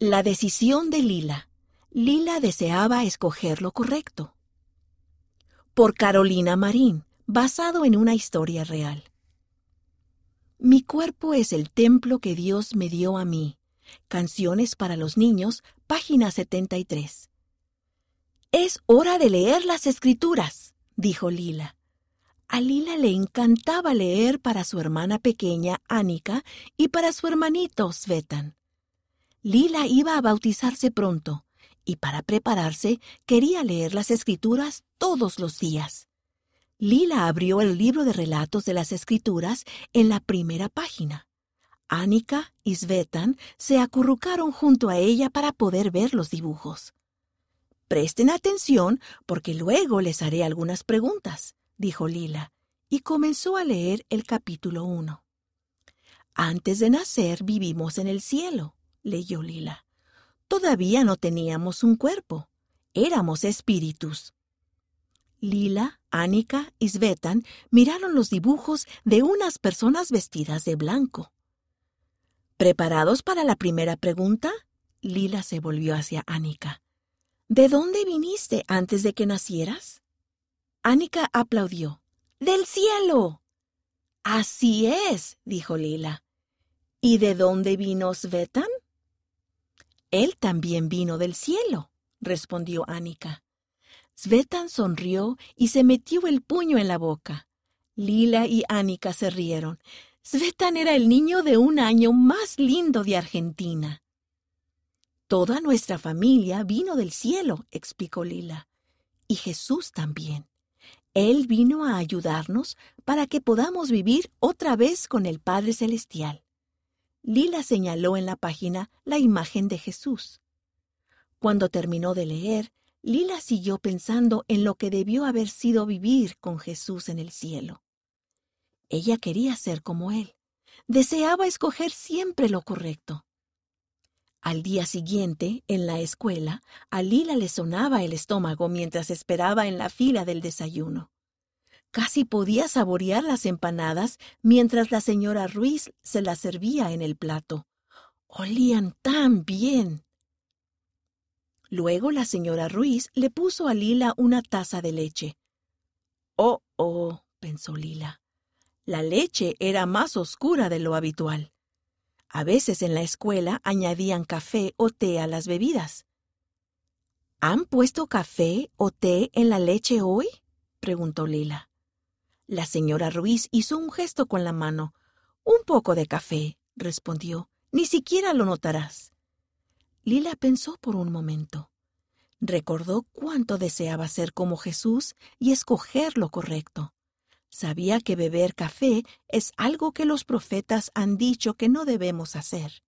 La decisión de Lila. Lila deseaba escoger lo correcto. Por Carolina Marín, basado en una historia real. Mi cuerpo es el templo que Dios me dio a mí. Canciones para los niños, página 73. Es hora de leer las escrituras, dijo Lila. A Lila le encantaba leer para su hermana pequeña, Annika, y para su hermanito, Svetan. Lila iba a bautizarse pronto, y para prepararse quería leer las escrituras todos los días. Lila abrió el libro de relatos de las escrituras en la primera página. Annika y Svetan se acurrucaron junto a ella para poder ver los dibujos. Presten atención porque luego les haré algunas preguntas dijo Lila, y comenzó a leer el capítulo 1. Antes de nacer vivimos en el cielo, leyó Lila. Todavía no teníamos un cuerpo, éramos espíritus. Lila, Annika y Svetan miraron los dibujos de unas personas vestidas de blanco. ¿Preparados para la primera pregunta? Lila se volvió hacia Annika. ¿De dónde viniste antes de que nacieras? Annika aplaudió. ¡Del cielo! Así es, dijo Lila. ¿Y de dónde vino Svetan? Él también vino del cielo, respondió Annika. Svetan sonrió y se metió el puño en la boca. Lila y Annika se rieron. Svetan era el niño de un año más lindo de Argentina. Toda nuestra familia vino del cielo, explicó Lila. Y Jesús también. Él vino a ayudarnos para que podamos vivir otra vez con el Padre Celestial. Lila señaló en la página la imagen de Jesús. Cuando terminó de leer, Lila siguió pensando en lo que debió haber sido vivir con Jesús en el cielo. Ella quería ser como Él. Deseaba escoger siempre lo correcto. Al día siguiente, en la escuela, a Lila le sonaba el estómago mientras esperaba en la fila del desayuno. Casi podía saborear las empanadas mientras la señora Ruiz se las servía en el plato. Olían tan bien. Luego la señora Ruiz le puso a Lila una taza de leche. Oh, oh, pensó Lila. La leche era más oscura de lo habitual. A veces en la escuela añadían café o té a las bebidas. ¿Han puesto café o té en la leche hoy? preguntó Lila. La señora Ruiz hizo un gesto con la mano. Un poco de café, respondió. Ni siquiera lo notarás. Lila pensó por un momento. Recordó cuánto deseaba ser como Jesús y escoger lo correcto. Sabía que beber café es algo que los profetas han dicho que no debemos hacer.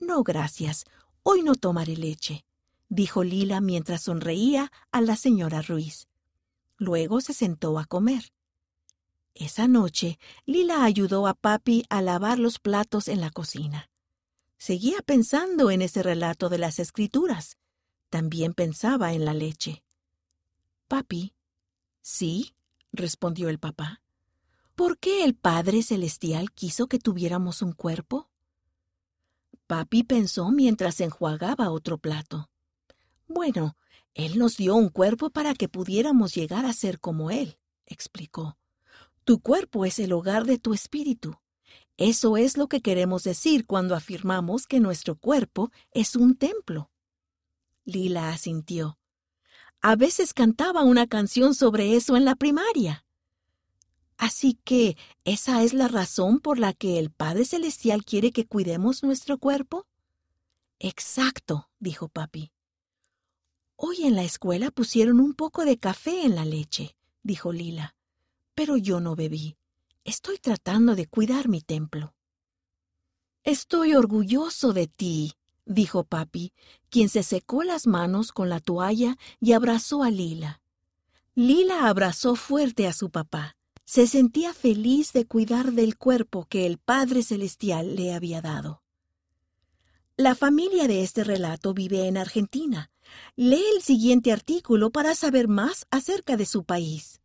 No, gracias, hoy no tomaré leche, dijo Lila mientras sonreía a la señora Ruiz. Luego se sentó a comer. Esa noche, Lila ayudó a Papi a lavar los platos en la cocina. Seguía pensando en ese relato de las escrituras. También pensaba en la leche. Papi. Sí, respondió el papá. ¿Por qué el Padre Celestial quiso que tuviéramos un cuerpo? Papi pensó mientras enjuagaba otro plato. Bueno, Él nos dio un cuerpo para que pudiéramos llegar a ser como Él, explicó. Tu cuerpo es el hogar de tu espíritu. Eso es lo que queremos decir cuando afirmamos que nuestro cuerpo es un templo. Lila asintió. A veces cantaba una canción sobre eso en la primaria. Así que, ¿esa es la razón por la que el Padre Celestial quiere que cuidemos nuestro cuerpo? Exacto, dijo papi. Hoy en la escuela pusieron un poco de café en la leche, dijo Lila. Pero yo no bebí. Estoy tratando de cuidar mi templo. Estoy orgulloso de ti, dijo papi, quien se secó las manos con la toalla y abrazó a Lila. Lila abrazó fuerte a su papá. Se sentía feliz de cuidar del cuerpo que el Padre Celestial le había dado. La familia de este relato vive en Argentina. Lee el siguiente artículo para saber más acerca de su país.